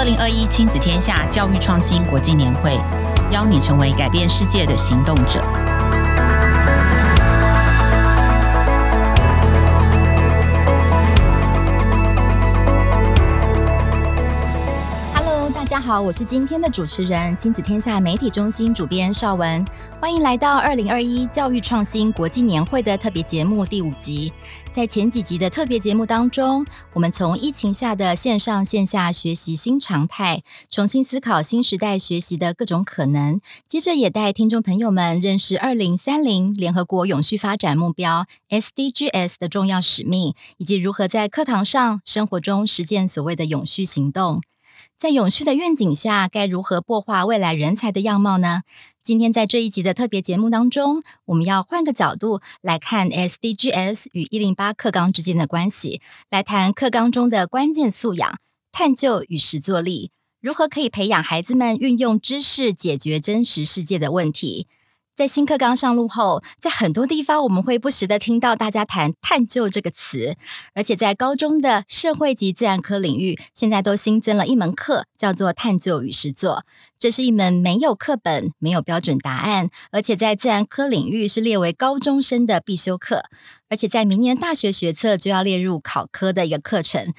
二零二一亲子天下教育创新国际年会，邀你成为改变世界的行动者。好，我是今天的主持人，亲子天下媒体中心主编邵文，欢迎来到二零二一教育创新国际年会的特别节目第五集。在前几集的特别节目当中，我们从疫情下的线上线下学习新常态，重新思考新时代学习的各种可能，接着也带听众朋友们认识二零三零联合国永续发展目标 SDGs 的重要使命，以及如何在课堂上、生活中实践所谓的永续行动。在永续的愿景下，该如何擘画未来人才的样貌呢？今天在这一集的特别节目当中，我们要换个角度来看 SDGs 与一零八课纲之间的关系，来谈课纲中的关键素养——探究与实作力，如何可以培养孩子们运用知识解决真实世界的问题。在新课纲上路后，在很多地方我们会不时地听到大家谈“探究”这个词，而且在高中的社会及自然科领域，现在都新增了一门课，叫做“探究与实作”。这是一门没有课本、没有标准答案，而且在自然科领域是列为高中生的必修课，而且在明年大学学测就要列入考科的一个课程。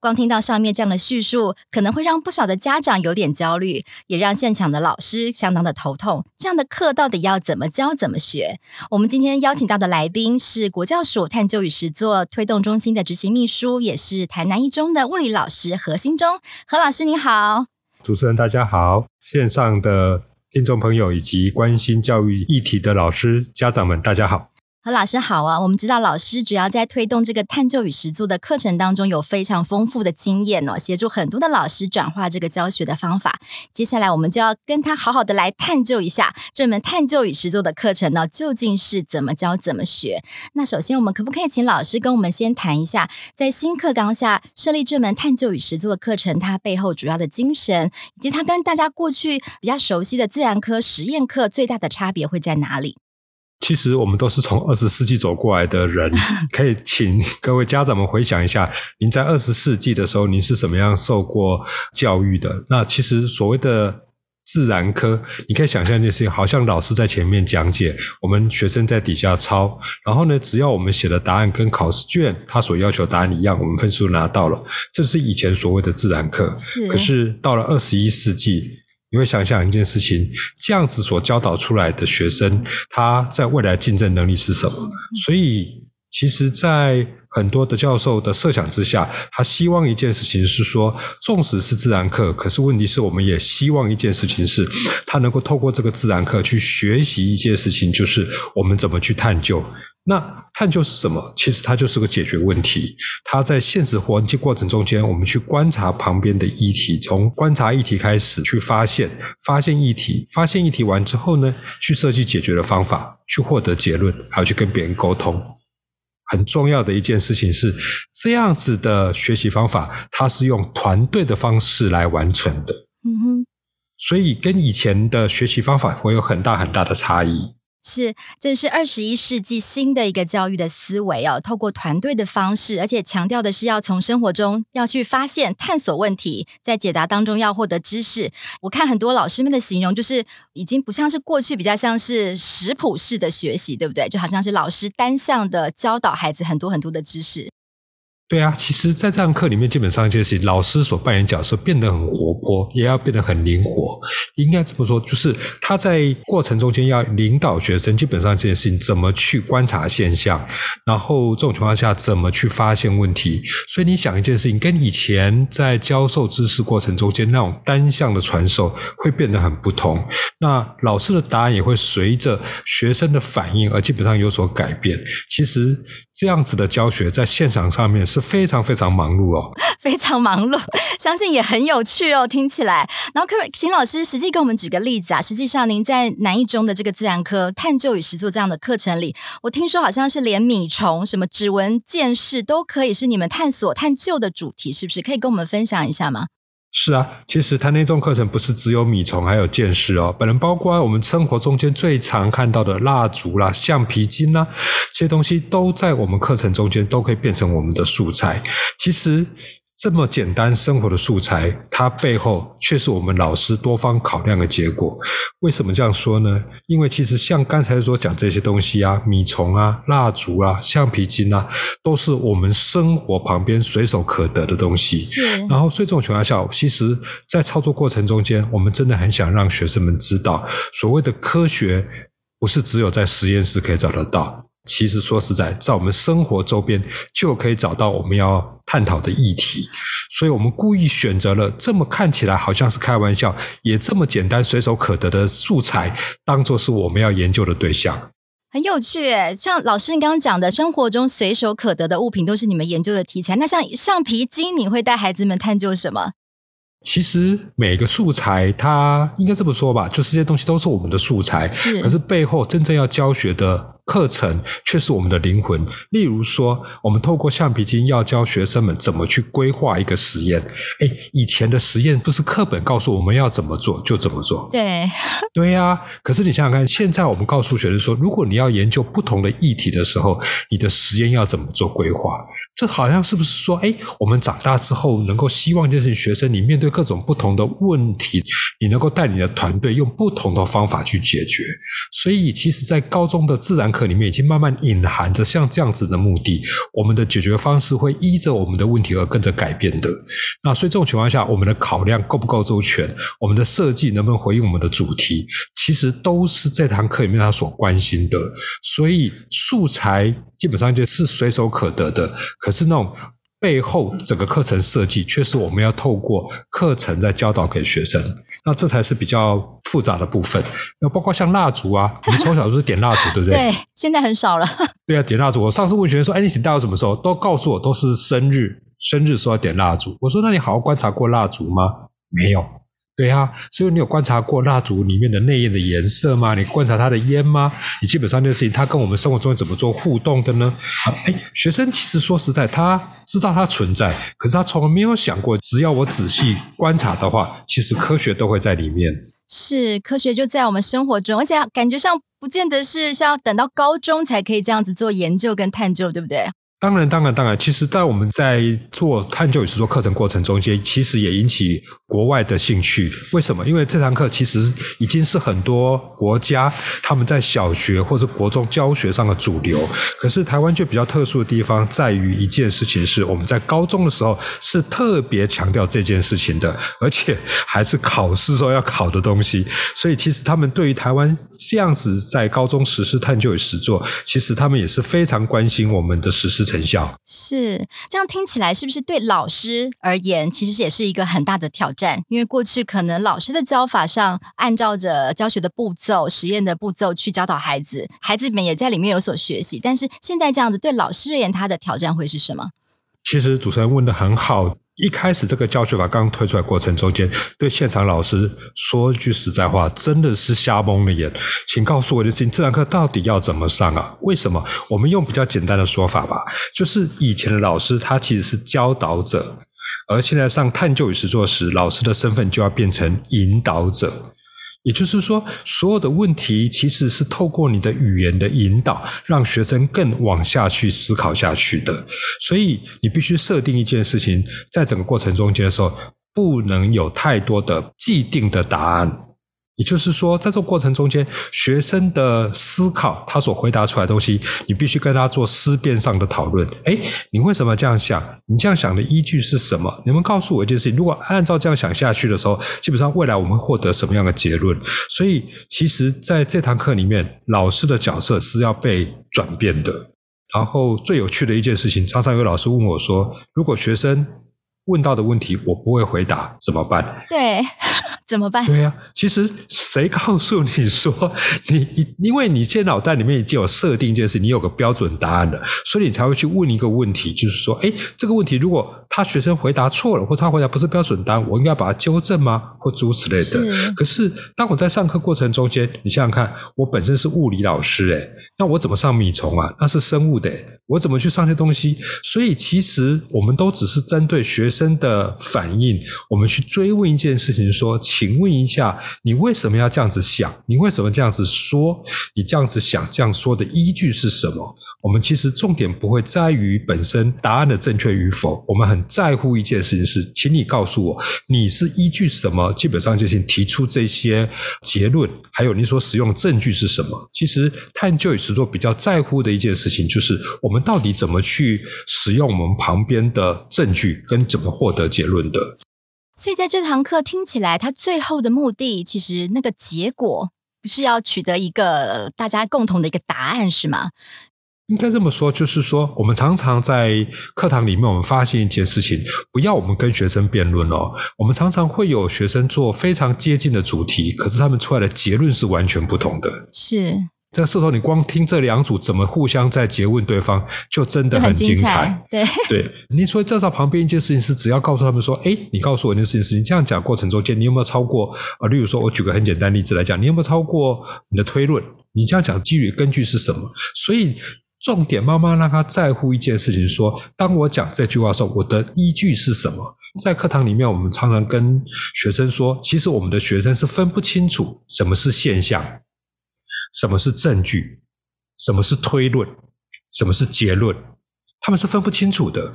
光听到上面这样的叙述，可能会让不少的家长有点焦虑，也让现场的老师相当的头痛。这样的课到底要怎么教、怎么学？我们今天邀请到的来宾是国教署探究与实作推动中心的执行秘书，也是台南一中的物理老师何新忠。何老师你好，主持人大家好，线上的听众朋友以及关心教育议题的老师、家长们大家好。老师好啊！我们知道老师主要在推动这个探究与实作的课程当中有非常丰富的经验哦，协助很多的老师转化这个教学的方法。接下来我们就要跟他好好的来探究一下这门探究与实作的课程呢，究竟是怎么教怎么学？那首先我们可不可以请老师跟我们先谈一下，在新课纲下设立这门探究与实作的课程，它背后主要的精神，以及它跟大家过去比较熟悉的自然科实验课最大的差别会在哪里？其实我们都是从二十世纪走过来的人，可以请各位家长们回想一下，您在二十世纪的时候，您是怎么样受过教育的？那其实所谓的自然科，你可以想象一件事情，好像老师在前面讲解，我们学生在底下抄，然后呢，只要我们写的答案跟考试卷他所要求答案一样，我们分数拿到了，这是以前所谓的自然课。是。可是到了二十一世纪。你会想想一件事情，这样子所教导出来的学生，他在未来竞争能力是什么？所以，其实，在很多的教授的设想之下，他希望一件事情是说，纵使是自然课，可是问题是我们也希望一件事情是，他能够透过这个自然课去学习一件事情，就是我们怎么去探究。那探究是什么？其实它就是个解决问题。它在现实环境过程中间，我们去观察旁边的议题，从观察议题开始去发现，发现议题，发现议题完之后呢，去设计解决的方法，去获得结论，还要去跟别人沟通。很重要的一件事情是，这样子的学习方法，它是用团队的方式来完成的。嗯哼，所以跟以前的学习方法会有很大很大的差异。是，这是二十一世纪新的一个教育的思维哦，透过团队的方式，而且强调的是要从生活中要去发现、探索问题，在解答当中要获得知识。我看很多老师们的形容，就是已经不像是过去比较像是食谱式的学习，对不对？就好像是老师单向的教导孩子很多很多的知识。对啊，其实，在这堂课里面，基本上一件事情，老师所扮演角色变得很活泼，也要变得很灵活。应该这么说，就是他在过程中间要领导学生，基本上这件事情怎么去观察现象，然后这种情况下怎么去发现问题。所以你想一件事情，跟以前在教授知识过程中间那种单向的传授会变得很不同。那老师的答案也会随着学生的反应而基本上有所改变。其实这样子的教学在现场上面是。非常非常忙碌哦，非常忙碌，相信也很有趣哦，听起来。然后，可秦老师实际给我们举个例子啊？实际上，您在南一中的这个自然科探究与实作这样的课程里，我听说好像是连米虫、什么指纹剑士都可以是你们探索探究的主题，是不是？可以跟我们分享一下吗？是啊，其实他那种课程不是只有米虫，还有鉴识哦。本人包括我们生活中间最常看到的蜡烛啦、橡皮筋啦，这些东西都在我们课程中间都可以变成我们的素材。其实这么简单生活的素材，它背后却是我们老师多方考量的结果。为什么这样说呢？因为其实像刚才所讲这些东西啊，米虫啊、蜡烛啊、橡皮筋啊，都是我们生活旁边随手可得的东西。是。然后，所以这种情况下，其实，在操作过程中间，我们真的很想让学生们知道，所谓的科学不是只有在实验室可以找得到。其实说实在，在我们生活周边就可以找到我们要探讨的议题，所以我们故意选择了这么看起来好像是开玩笑，也这么简单随手可得的素材，当做是我们要研究的对象。很有趣耶，像老师你刚刚讲的，生活中随手可得的物品都是你们研究的题材。那像橡皮筋，你会带孩子们探究什么？其实每个素材，它应该这么说吧，就是这些东西都是我们的素材，是。可是背后真正要教学的。课程却是我们的灵魂。例如说，我们透过橡皮筋要教学生们怎么去规划一个实验。哎，以前的实验不是课本告诉我们要怎么做就怎么做。对，对呀。可是你想想看，现在我们告诉学生说，如果你要研究不同的议题的时候，你的实验要怎么做规划？这好像是不是说，哎，我们长大之后能够希望就是学生，你面对各种不同的问题，你能够带你的团队用不同的方法去解决。所以，其实，在高中的自然课。里面已经慢慢隐含着像这样子的目的，我们的解决方式会依着我们的问题而跟着改变的。那所以这种情况下，我们的考量够不够周全，我们的设计能不能回应我们的主题，其实都是这堂课里面他所关心的。所以素材基本上就是随手可得的，可是那种。背后整个课程设计，却是我们要透过课程在教导给学生，那这才是比较复杂的部分。那包括像蜡烛啊，我们从小都是点蜡烛，对不对？对，现在很少了。对啊，点蜡烛。我上次问学生说：“哎，你请大家什么时候？”都告诉我都是生日，生日时候要点蜡烛。我说：“那你好好观察过蜡烛吗？”没有。对啊，所以你有观察过蜡烛里面的内焰的颜色吗？你观察它的烟吗？你基本上这个事情，它跟我们生活中怎么做互动的呢？哎，学生其实说实在，他知道它存在，可是他从来没有想过，只要我仔细观察的话，其实科学都会在里面。是，科学就在我们生活中，而且感觉上不见得是像等到高中才可以这样子做研究跟探究，对不对？当然，当然，当然。其实，在我们在做探究与实作课程过程中间，其实也引起国外的兴趣。为什么？因为这堂课其实已经是很多国家他们在小学或者国中教学上的主流。可是，台湾却比较特殊的地方在于一件事情是，我们在高中的时候是特别强调这件事情的，而且还是考试时候要考的东西。所以，其实他们对于台湾这样子在高中实施探究与实作，其实他们也是非常关心我们的实施成效。是这样听起来，是不是对老师而言，其实也是一个很大的挑战？因为过去可能老师的教法上，按照着教学的步骤、实验的步骤去教导孩子，孩子们也在里面有所学习。但是现在这样子，对老师而言，他的挑战会是什么？其实主持人问的很好。一开始这个教学法刚推出来过程中间，对现场老师说句实在话，真的是瞎蒙了眼。请告诉我的事情，这堂课到底要怎么上啊？为什么？我们用比较简单的说法吧，就是以前的老师他其实是教导者，而现在上探究与实作时，老师的身份就要变成引导者。也就是说，所有的问题其实是透过你的语言的引导，让学生更往下去思考下去的。所以，你必须设定一件事情，在整个过程中间的时候，不能有太多的既定的答案。也就是说，在这个过程中间，学生的思考，他所回答出来的东西，你必须跟他做思辨上的讨论。诶，你为什么这样想？你这样想的依据是什么？你们告诉我一件事情：如果按照这样想下去的时候，基本上未来我们会获得什么样的结论？所以，其实在这堂课里面，老师的角色是要被转变的。然后，最有趣的一件事情，常常有老师问我说：“如果学生问到的问题我不会回答，怎么办？”对。怎么办？对呀、啊，其实谁告诉你说你，因为你现在脑袋里面已经有设定一件事，你有个标准答案了，所以你才会去问一个问题，就是说，哎，这个问题如果他学生回答错了，或他回答不是标准答案，我应该把它纠正吗？或诸如此类的。是。可是当我在上课过程中间，你想想看，我本身是物理老师，诶，那我怎么上米虫啊？那是生物的，我怎么去上这些东西？所以其实我们都只是针对学生的反应，我们去追问一件事情，说。请问一下，你为什么要这样子想？你为什么这样子说？你这样子想、这样说的依据是什么？我们其实重点不会在于本身答案的正确与否，我们很在乎一件事情是，请你告诉我你是依据什么，基本上就先提出这些结论，还有你所使用的证据是什么。其实探究与实作比较在乎的一件事情，就是我们到底怎么去使用我们旁边的证据，跟怎么获得结论的。所以在这堂课听起来，它最后的目的，其实那个结果不是要取得一个大家共同的一个答案，是吗？应该这么说，就是说，我们常常在课堂里面，我们发现一件事情，不要我们跟学生辩论哦。我们常常会有学生做非常接近的主题，可是他们出来的结论是完全不同的。是。这时候，你光听这两组怎么互相在诘问对方，就真的很精彩。对对，你说这在旁边一件事情是，只要告诉他们说，哎，你告诉我一件事情是，你这样讲过程中间，你有没有超过啊？例如说，我举个很简单例子来讲，你有没有超过你的推论？你这样讲基于根据是什么？所以。重点，妈妈让他在乎一件事情，说：当我讲这句话的时候，我的依据是什么？在课堂里面，我们常常跟学生说，其实我们的学生是分不清楚什么是现象，什么是证据，什么是推论，什么是结论，他们是分不清楚的。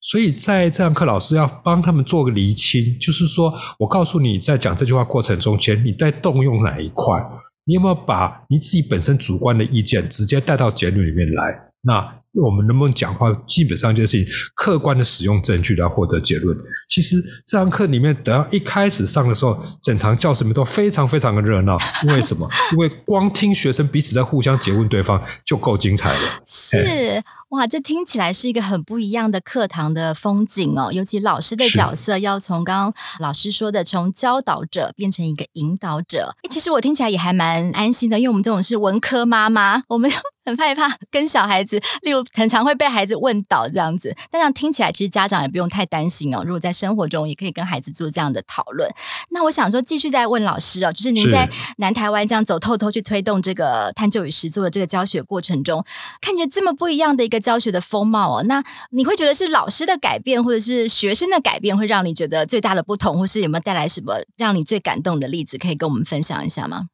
所以在这堂课，老师要帮他们做个厘清，就是说我告诉你，在讲这句话过程中间，你在动用哪一块？你有没有把你自己本身主观的意见直接带到结论里面来？那我们能不能讲话？基本上就是客观的使用证据来获得结论。其实这堂课里面，等到一开始上的时候，整堂教室里面都非常非常的热闹。因为什么？因为光听学生彼此在互相诘问对方就够精彩了。是。哇，这听起来是一个很不一样的课堂的风景哦。尤其老师的角色要从刚刚老师说的，从教导者变成一个引导者。诶，其实我听起来也还蛮安心的，因为我们这种是文科妈妈，我们 很害怕跟小孩子，例如很常会被孩子问倒这样子。但这样听起来，其实家长也不用太担心哦。如果在生活中，也可以跟孩子做这样的讨论。那我想说，继续再问老师哦，就是您在南台湾这样走透透去推动这个探究与实作的这个教学过程中，看见这么不一样的一个。教学的风貌哦，那你会觉得是老师的改变，或者是学生的改变，会让你觉得最大的不同，或是有没有带来什么让你最感动的例子，可以跟我们分享一下吗？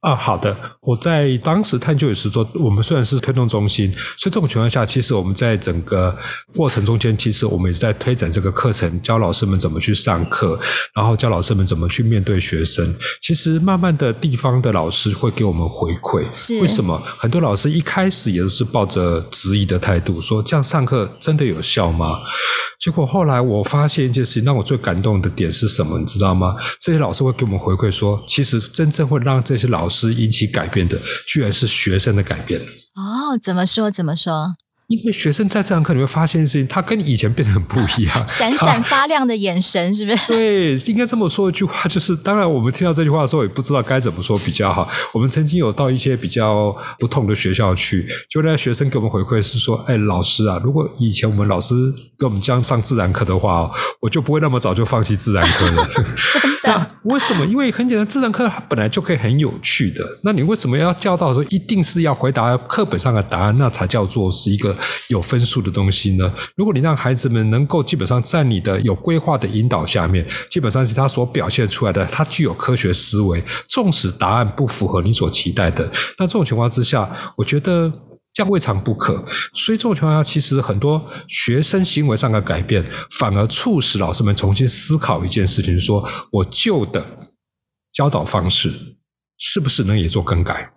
啊，好的。我在当时探究也是说，我们虽然是推动中心，所以这种情况下，其实我们在整个过程中间，其实我们也是在推展这个课程，教老师们怎么去上课，然后教老师们怎么去面对学生。其实慢慢的地方的老师会给我们回馈，是为什么？很多老师一开始也都是抱着质疑的态度，说这样上课真的有效吗？结果后来我发现一件事情，让我最感动的点是什么？你知道吗？这些老师会给我们回馈说，其实真正会让这些老师引起改变的，居然是学生的改变。哦，怎么说？怎么说？因为学生在这堂课里面发现事情，他跟以前变得很不一样，闪闪发亮的眼神，是不是？对，应该这么说一句话，就是当然，我们听到这句话的时候，也不知道该怎么说比较好。我们曾经有到一些比较不同的学校去，就那学生给我们回馈是说：“哎，老师啊，如果以前我们老师跟我们这样上自然课的话，我就不会那么早就放弃自然课了。”真的？为什么？因为很简单，自然课它本来就可以很有趣的。那你为什么要教导说一定是要回答课本上的答案，那才叫做是一个？有分数的东西呢？如果你让孩子们能够基本上在你的有规划的引导下面，基本上是他所表现出来的，他具有科学思维。纵使答案不符合你所期待的，那这种情况之下，我觉得这样未尝不可。所以这种情况下，其实很多学生行为上的改变，反而促使老师们重新思考一件事情：说我旧的教导方式是不是能也做更改？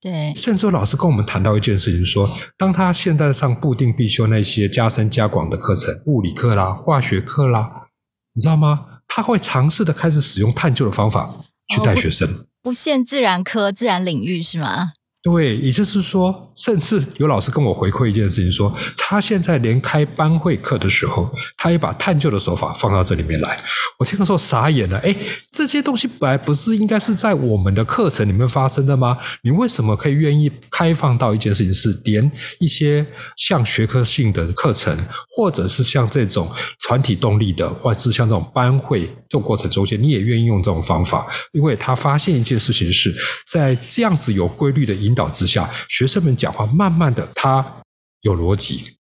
对，甚至有老师跟我们谈到一件事情，说，当他现在上固定必修那些加深加广的课程，物理课啦、化学课啦，你知道吗？他会尝试的开始使用探究的方法去带学生，哦、不，不限自然科、自然领域是吗？对，也就是说，甚至有老师跟我回馈一件事情，说他现在连开班会课的时候，他也把探究的手法放到这里面来。我听的时候傻眼了，诶，这些东西本来不是应该是在我们的课程里面发生的吗？你为什么可以愿意开放到一件事情，是连一些像学科性的课程，或者是像这种团体动力的，或者是像这种班会这种过程中间，你也愿意用这种方法？因为他发现一件事情是在这样子有规律的一引导之下，学生们讲话慢慢的，他有逻辑，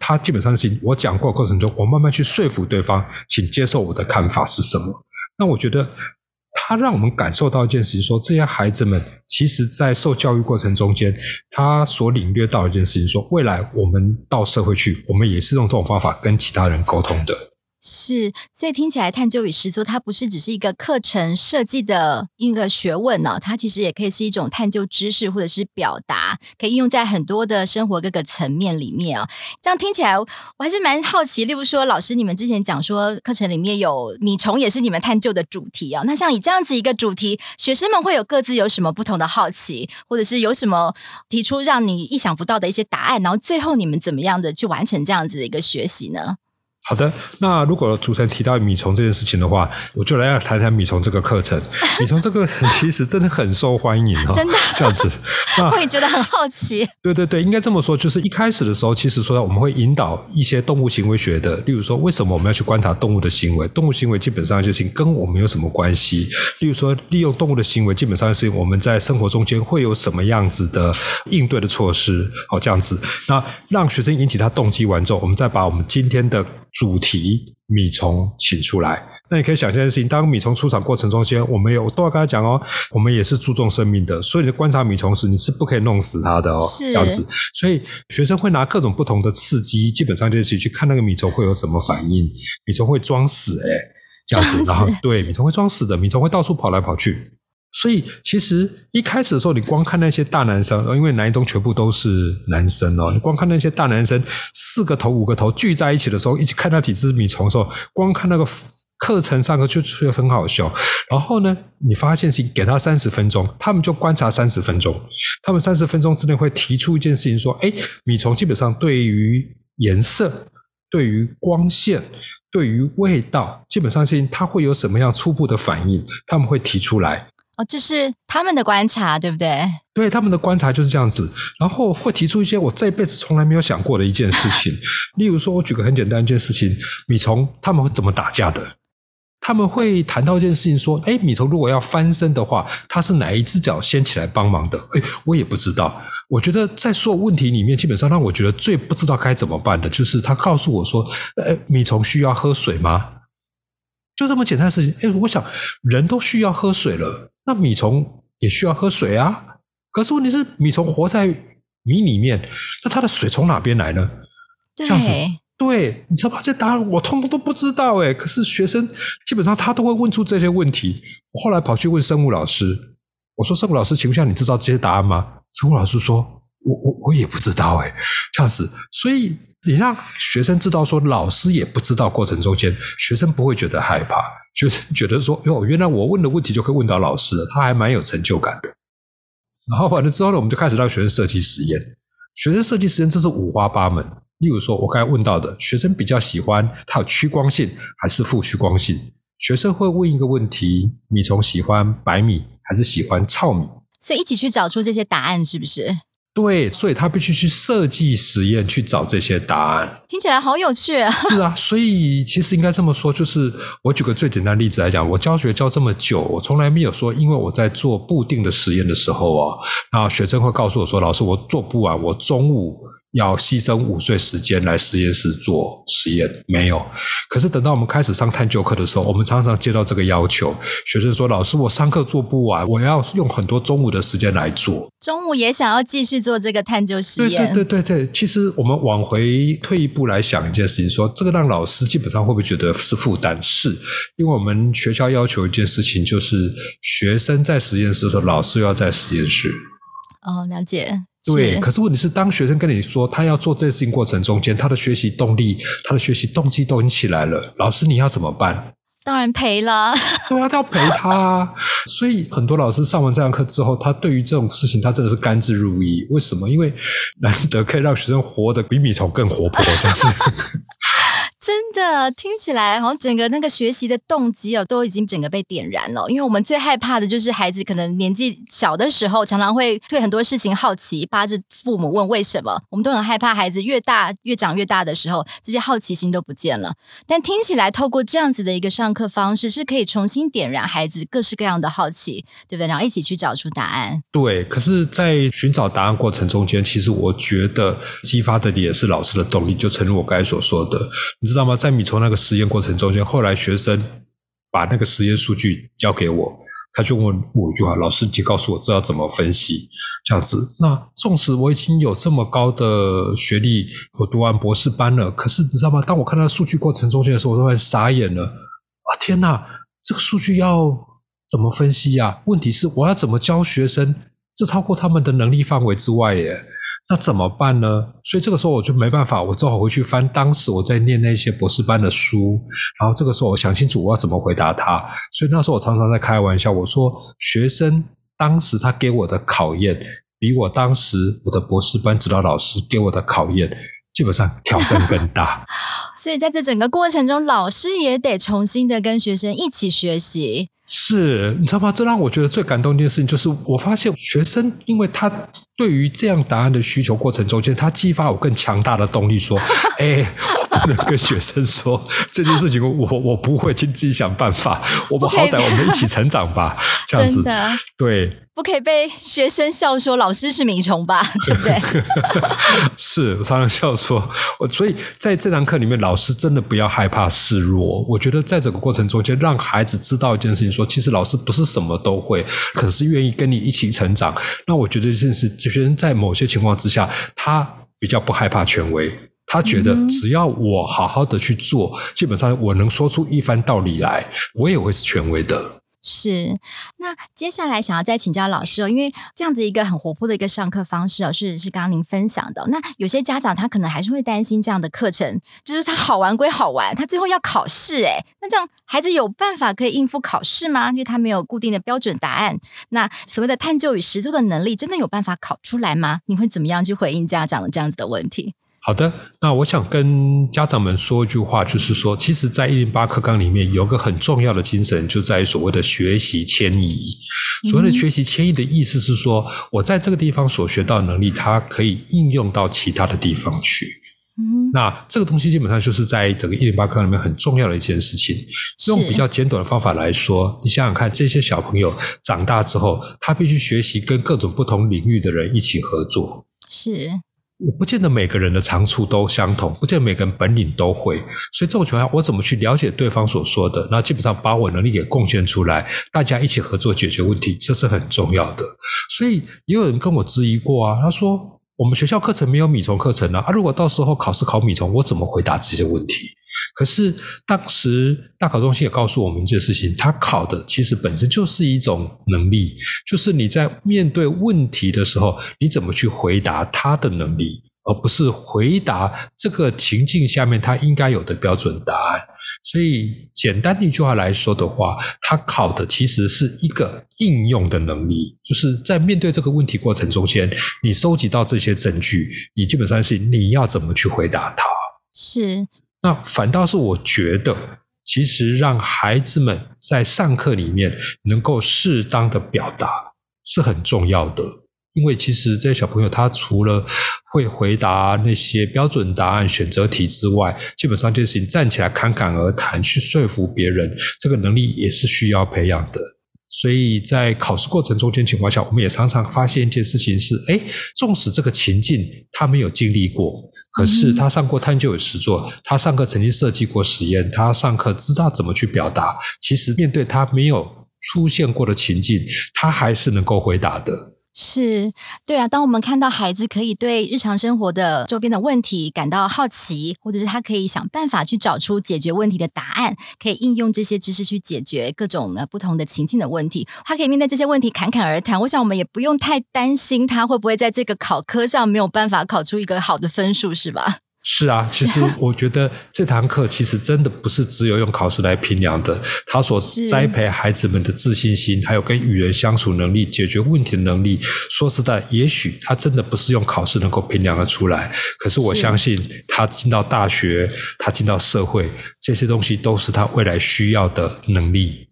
他基本上是我讲过过程中，我慢慢去说服对方，请接受我的看法是什么。那我觉得他让我们感受到一件事情说，这些孩子们其实，在受教育过程中间，他所领略到一件事情，说未来我们到社会去，我们也是用这种方法跟其他人沟通的。是，所以听起来探究与实作，它不是只是一个课程设计的一个学问呢、哦，它其实也可以是一种探究知识或者是表达，可以应用在很多的生活各个层面里面、哦。这样听起来，我还是蛮好奇。例如说，老师你们之前讲说，课程里面有米虫，也是你们探究的主题、哦。那像以这样子一个主题，学生们会有各自有什么不同的好奇，或者是有什么提出让你意想不到的一些答案，然后最后你们怎么样的去完成这样子的一个学习呢？好的，那如果主持人提到米虫这件事情的话，我就来要谈谈米虫这个课程。米虫这个其实真的很受欢迎哦，真的这样子，我也觉得很好奇。对对对，应该这么说，就是一开始的时候，其实说我们会引导一些动物行为学的，例如说，为什么我们要去观察动物的行为？动物行为基本上就是跟我们有什么关系？例如说，利用动物的行为，基本上是我们在生活中间会有什么样子的应对的措施？好，这样子，那让学生引起他动机完之后，我们再把我们今天的。主题米虫请出来，那你可以想象的事情，当米虫出场过程中间，我们有都要跟他讲哦，我们也是注重生命的，所以你观察米虫时，你是不可以弄死它的哦，这样子。所以学生会拿各种不同的刺激，基本上就是去看那个米虫会有什么反应。米虫会装死，诶这样子，然后对，米虫会装死的，米虫会到处跑来跑去。所以，其实一开始的时候，你光看那些大男生，因为男一中全部都是男生哦，你光看那些大男生四个头、五个头聚在一起的时候，一起看那几只米虫的时候，光看那个课程上课就觉得很好笑。然后呢，你发现是给他三十分钟，他们就观察三十分钟，他们三十分钟之内会提出一件事情，说：哎，米虫基本上对于颜色、对于光线、对于味道，基本上是它会有什么样初步的反应，他们会提出来。哦，这是他们的观察，对不对？对，他们的观察就是这样子，然后会提出一些我这辈子从来没有想过的一件事情。例如说，我举个很简单一件事情：米虫他们会怎么打架的？他们会谈到一件事情，说：哎，米虫如果要翻身的话，它是哪一只脚先起来帮忙的？哎，我也不知道。我觉得在所有问题里面，基本上让我觉得最不知道该怎么办的，就是他告诉我说：哎，米虫需要喝水吗？就这么简单的事情。哎，我想人都需要喝水了。那米虫也需要喝水啊，可是问题是米虫活在米里面，那它的水从哪边来呢？这样子，对，你知道吧？这答案我通通都不知道诶，可是学生基本上他都会问出这些问题。我后来跑去问生物老师，我说：“生物老师，请问一下，你知道这些答案吗？”生物老师说：“我我我也不知道诶。”这样子，所以你让学生知道说老师也不知道过程中间，学生不会觉得害怕。学生觉得说：“哟，原来我问的问题就可以问到老师了，他还蛮有成就感的。”然后完了之后呢，我们就开始让学生设计实验。学生设计实验这是五花八门。例如说，我刚才问到的，学生比较喜欢它有趋光性还是负趋光性？学生会问一个问题：米虫喜欢白米还是喜欢糙米？所以一起去找出这些答案，是不是？对，所以他必须去设计实验去找这些答案，听起来好有趣啊！是啊，所以其实应该这么说，就是我举个最简单的例子来讲，我教学教这么久，我从来没有说，因为我在做固定的实验的时候啊，那学生会告诉我说，老师，我做不完，我中午。要牺牲午睡时间来实验室做实验，没有。可是等到我们开始上探究课的时候，我们常常接到这个要求，学生说：“老师，我上课做不完，我要用很多中午的时间来做。”中午也想要继续做这个探究实验。对对对对对，其实我们往回退一步来想一件事情，说这个让老师基本上会不会觉得是负担？是，因为我们学校要求一件事情，就是学生在实验室的时候，老师要在实验室。哦，了解。对，可是问题是，当学生跟你说他要做这件事情过程中间，他的学习动力、他的学习动机都已经起来了，老师你要怎么办？当然赔了。对啊，他要赔他啊。所以很多老师上完这堂课之后，他对于这种事情，他真的是甘之如饴。为什么？因为难得可以让学生活得比米虫更活泼，这样子。真的听起来好像整个那个学习的动机哦，都已经整个被点燃了。因为我们最害怕的就是孩子可能年纪小的时候，常常会对很多事情好奇，扒着父母问为什么。我们都很害怕孩子越大越长越大的时候，这些好奇心都不见了。但听起来透过这样子的一个上课方式，是可以重新点燃孩子各式各样的好奇，对不对？然后一起去找出答案。对，可是，在寻找答案过程中间，其实我觉得激发的也是老师的动力。就正如我刚才所说的，知道吗？在米虫那个实验过程中间，后来学生把那个实验数据交给我，他就问我一句话：“老师，你告诉我这要怎么分析？”这样子。那纵使我已经有这么高的学历，我读完博士班了，可是你知道吗？当我看到数据过程中间的时候，我都很傻眼了。啊，天哪！这个数据要怎么分析呀？问题是我要怎么教学生？这超过他们的能力范围之外耶。那怎么办呢？所以这个时候我就没办法，我只好回去翻当时我在念那些博士班的书，然后这个时候我想清楚我要怎么回答他。所以那时候我常常在开玩笑，我说学生当时他给我的考验，比我当时我的博士班指导老师给我的考验，基本上挑战更大。所以在这整个过程中，老师也得重新的跟学生一起学习。是，你知道吗？这让我觉得最感动的一件事情，就是我发现学生，因为他对于这样答案的需求过程中间，他激发我更强大的动力，说：“ 哎，我不能跟学生说这件事情，我我不会，请自己想办法。我们好歹我们一起成长吧。”这样子，真的对。不可以被学生笑说老师是米虫吧？对不对？是，我常常笑说，我所以在这堂课里面，老师真的不要害怕示弱。我觉得在整个过程中间，让孩子知道一件事情说，其实老师不是什么都会，可是愿意跟你一起成长。那我觉得这件事，学生在某些情况之下，他比较不害怕权威，他觉得只要我好好的去做，嗯、基本上我能说出一番道理来，我也会是权威的。是，那接下来想要再请教老师哦，因为这样子一个很活泼的一个上课方式哦，是是刚刚您分享的。那有些家长他可能还是会担心这样的课程，就是他好玩归好玩，他最后要考试诶，那这样孩子有办法可以应付考试吗？因为他没有固定的标准答案。那所谓的探究与实作的能力，真的有办法考出来吗？你会怎么样去回应家长的这样子的问题？好的，那我想跟家长们说一句话，就是说，其实，在一零八课纲里面有个很重要的精神，就在于所谓的学习迁移。所谓的学习迁移的意思是说，我在这个地方所学到的能力，它可以应用到其他的地方去。嗯，那这个东西基本上就是在整个一零八课纲里面很重要的一件事情。用比较简短的方法来说，你想想看，这些小朋友长大之后，他必须学习跟各种不同领域的人一起合作。是。我不见得每个人的长处都相同，不见得每个人本领都会，所以这种情况下，我怎么去了解对方所说的？那基本上把我能力给贡献出来，大家一起合作解决问题，这是很重要的。所以也有人跟我质疑过啊，他说我们学校课程没有米虫课程啊，啊，如果到时候考试考米虫，我怎么回答这些问题？可是当时大考中心也告诉我们一件事情，他考的其实本身就是一种能力，就是你在面对问题的时候，你怎么去回答他的能力，而不是回答这个情境下面他应该有的标准答案。所以简单的一句话来说的话，他考的其实是一个应用的能力，就是在面对这个问题过程中间，你收集到这些证据，你基本上是你要怎么去回答他。是。那反倒是我觉得，其实让孩子们在上课里面能够适当的表达是很重要的，因为其实这些小朋友他除了会回答那些标准答案、选择题之外，基本上这件事情站起来侃侃而谈去说服别人，这个能力也是需要培养的。所以在考试过程中间情况下，我们也常常发现一件事情是：哎，纵使这个情境他没有经历过。可是他上过探究与实作，他上课曾经设计过实验，他上课知道怎么去表达。其实面对他没有出现过的情境，他还是能够回答的。是，对啊。当我们看到孩子可以对日常生活的周边的问题感到好奇，或者是他可以想办法去找出解决问题的答案，可以应用这些知识去解决各种的不同的情境的问题，他可以面对这些问题侃侃而谈。我想我们也不用太担心他会不会在这个考科上没有办法考出一个好的分数，是吧？是啊，其实 我觉得这堂课其实真的不是只有用考试来评量的，他所栽培孩子们的自信心，还有跟与人相处能力、解决问题的能力。说实在，也许他真的不是用考试能够评量的出来。可是我相信，他进到大学，他进到社会，这些东西都是他未来需要的能力。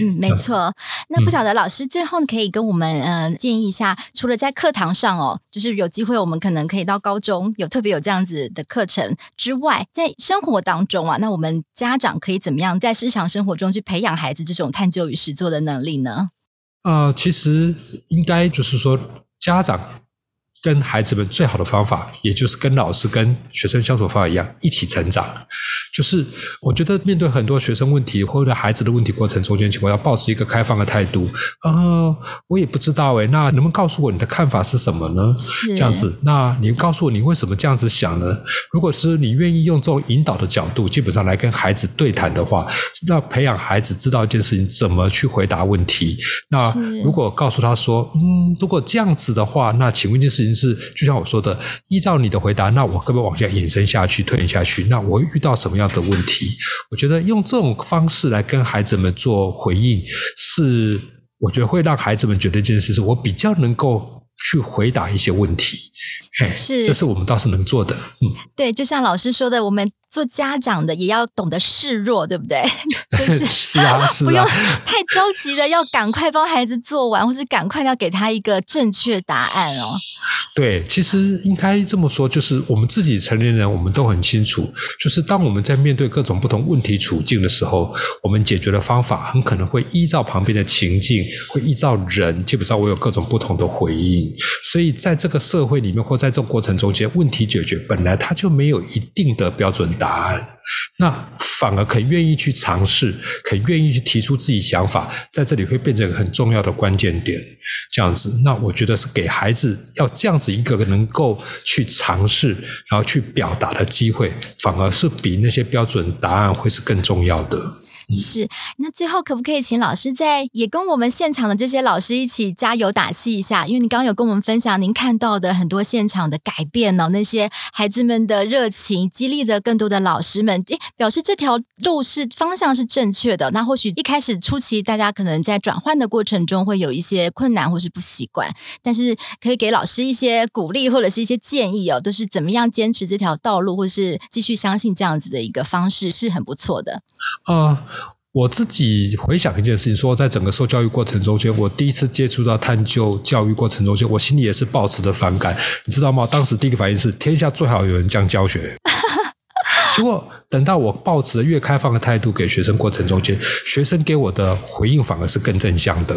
嗯，没错。那不晓得老师最后可以跟我们呃建议一下，除了在课堂上哦，就是有机会我们可能可以到高中有特别有这样子的课程之外，在生活当中啊，那我们家长可以怎么样在日常生活中去培养孩子这种探究与实作的能力呢？呃，其实应该就是说家长跟孩子们最好的方法，也就是跟老师跟学生相处方法一样，一起成长。就是我觉得面对很多学生问题或者孩子的问题过程中间情况，要保持一个开放的态度。啊、呃，我也不知道诶，那能不能告诉我你的看法是什么呢？是这样子。那你告诉我你为什么这样子想呢？如果是你愿意用这种引导的角度，基本上来跟孩子对谈的话，那培养孩子知道一件事情怎么去回答问题。那如果告诉他说，嗯，如果这样子的话，那请问一件事情。是，就像我说的，依照你的回答，那我可不可以往下延伸下去、推演下去？那我会遇到什么样的问题？我觉得用这种方式来跟孩子们做回应，是我觉得会让孩子们觉得一件事是我比较能够去回答一些问题。嘿，是，这是我们倒是能做的。嗯，对，就像老师说的，我们。做家长的也要懂得示弱，对不对？就是是啊，是啊，不用太着急的要赶快帮孩子做完，或是赶快要给他一个正确答案哦。对，其实应该这么说，就是我们自己成年人，我们都很清楚，就是当我们在面对各种不同问题处境的时候，我们解决的方法很可能会依照旁边的情境，会依照人，基本上我有各种不同的回应。所以在这个社会里面，或在这个过程中间，问题解决本来它就没有一定的标准答答案。那反而可以愿意去尝试，可以愿意去提出自己想法，在这里会变成很重要的关键点。这样子，那我觉得是给孩子要这样子一个能够去尝试，然后去表达的机会，反而是比那些标准答案会是更重要的。是，那最后可不可以请老师在也跟我们现场的这些老师一起加油打气一下？因为你刚刚有跟我们分享您看到的很多现场的改变呢，那些孩子们的热情激励的更多的老师们，诶，表示这条路是方向是正确的。那或许一开始初期大家可能在转换的过程中会有一些困难或是不习惯，但是可以给老师一些鼓励或者是一些建议哦，都是怎么样坚持这条道路，或是继续相信这样子的一个方式是很不错的。啊。Uh 我自己回想一件事情，说在整个受教育过程中间，我第一次接触到探究教育过程中间，我心里也是抱持的反感，你知道吗？当时第一个反应是，天下最好有人这样教学。结果等到我抱持越开放的态度给学生过程中间，学生给我的回应反而是更正向的。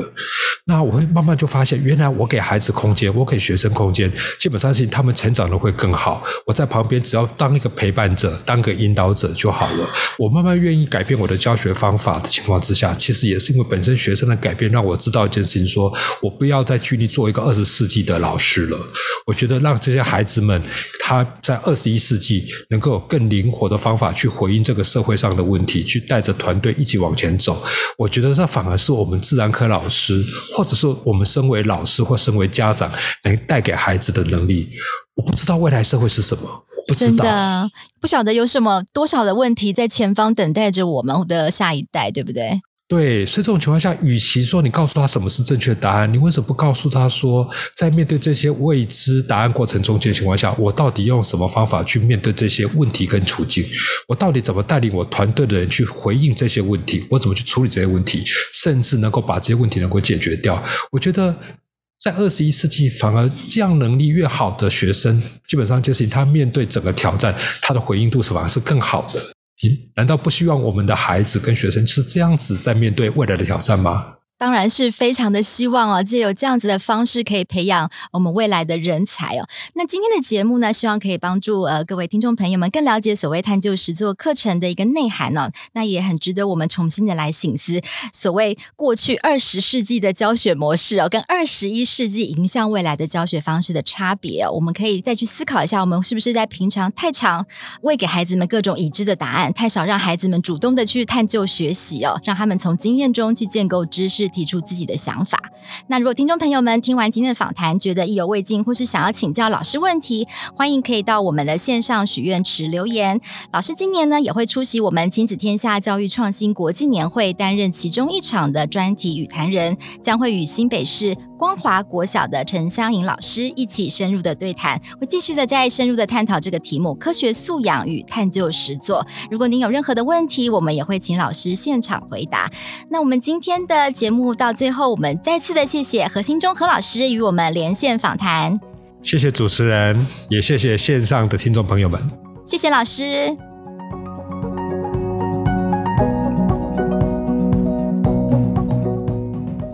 那我会慢慢就发现，原来我给孩子空间，我给学生空间，基本上是他们成长的会更好。我在旁边只要当一个陪伴者，当个引导者就好了。我慢慢愿意改变我的教学方法的情况之下，其实也是因为本身学生的改变，让我知道一件事情说，我不要再拘泥做一个二十世纪的老师了。我觉得让这些孩子们他在二十一世纪能够有更灵活的方法去回应这个社会上的问题，去带着团队一起往前走。我觉得这反而是我们自然科老师，或者是我们身为老师或身为家长，能带给孩子的能力。我不知道未来社会是什么，我不知道，真的不晓得有什么多少的问题在前方等待着我们的下一代，对不对？对，所以这种情况下，与其说你告诉他什么是正确答案，你为什么不告诉他说，在面对这些未知答案过程中间情况下，我到底用什么方法去面对这些问题跟处境？我到底怎么带领我团队的人去回应这些问题？我怎么去处理这些问题？甚至能够把这些问题能够解决掉？我觉得，在二十一世纪，反而这样能力越好的学生，基本上就是他面对整个挑战，他的回应度是反而是更好的。难道不希望我们的孩子跟学生是这样子在面对未来的挑战吗？当然是非常的希望哦，借由这样子的方式可以培养我们未来的人才哦。那今天的节目呢，希望可以帮助呃各位听众朋友们更了解所谓探究实作课程的一个内涵、哦。那也很值得我们重新的来醒思，所谓过去二十世纪的教学模式哦，跟二十一世纪迎向未来的教学方式的差别哦。我们可以再去思考一下，我们是不是在平常太常喂给孩子们各种已知的答案，太少让孩子们主动的去探究学习哦，让他们从经验中去建构知识。提出自己的想法。那如果听众朋友们听完今天的访谈，觉得意犹未尽，或是想要请教老师问题，欢迎可以到我们的线上许愿池留言。老师今年呢也会出席我们亲子天下教育创新国际年会，担任其中一场的专题与谈人，将会与新北市光华国小的陈香莹老师一起深入的对谈，会继续的再深入的探讨这个题目：科学素养与探究实作。如果您有任何的问题，我们也会请老师现场回答。那我们今天的节目到最后，我们再次的谢谢何心中何老师与我们连线访谈。谢谢主持人，也谢谢线上的听众朋友们。谢谢老师。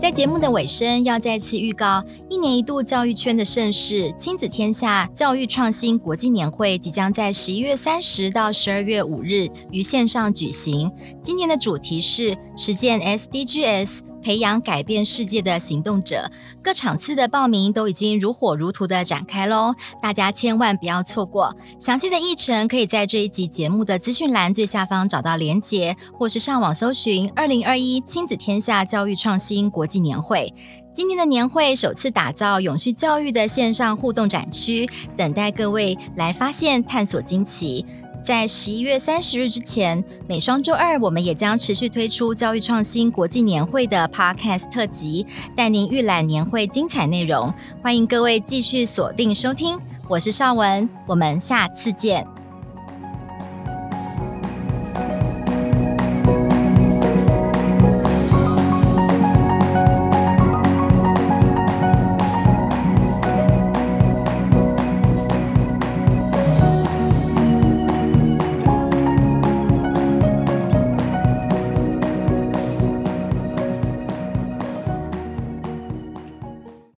在节目的尾声，要再次预告，一年一度教育圈的盛事——亲子天下教育创新国际年会，即将在十一月三十到十二月五日于线上举行。今年的主题是实践 SDGs。培养改变世界的行动者，各场次的报名都已经如火如荼的展开喽，大家千万不要错过。详细的议程可以在这一集节目的资讯栏最下方找到连结，或是上网搜寻“二零二一亲子天下教育创新国际年会”。今年的年会首次打造永续教育的线上互动展区，等待各位来发现、探索惊奇。在十一月三十日之前，每双周二，我们也将持续推出教育创新国际年会的 Podcast 特辑，带您预览年会精彩内容。欢迎各位继续锁定收听，我是邵文，我们下次见。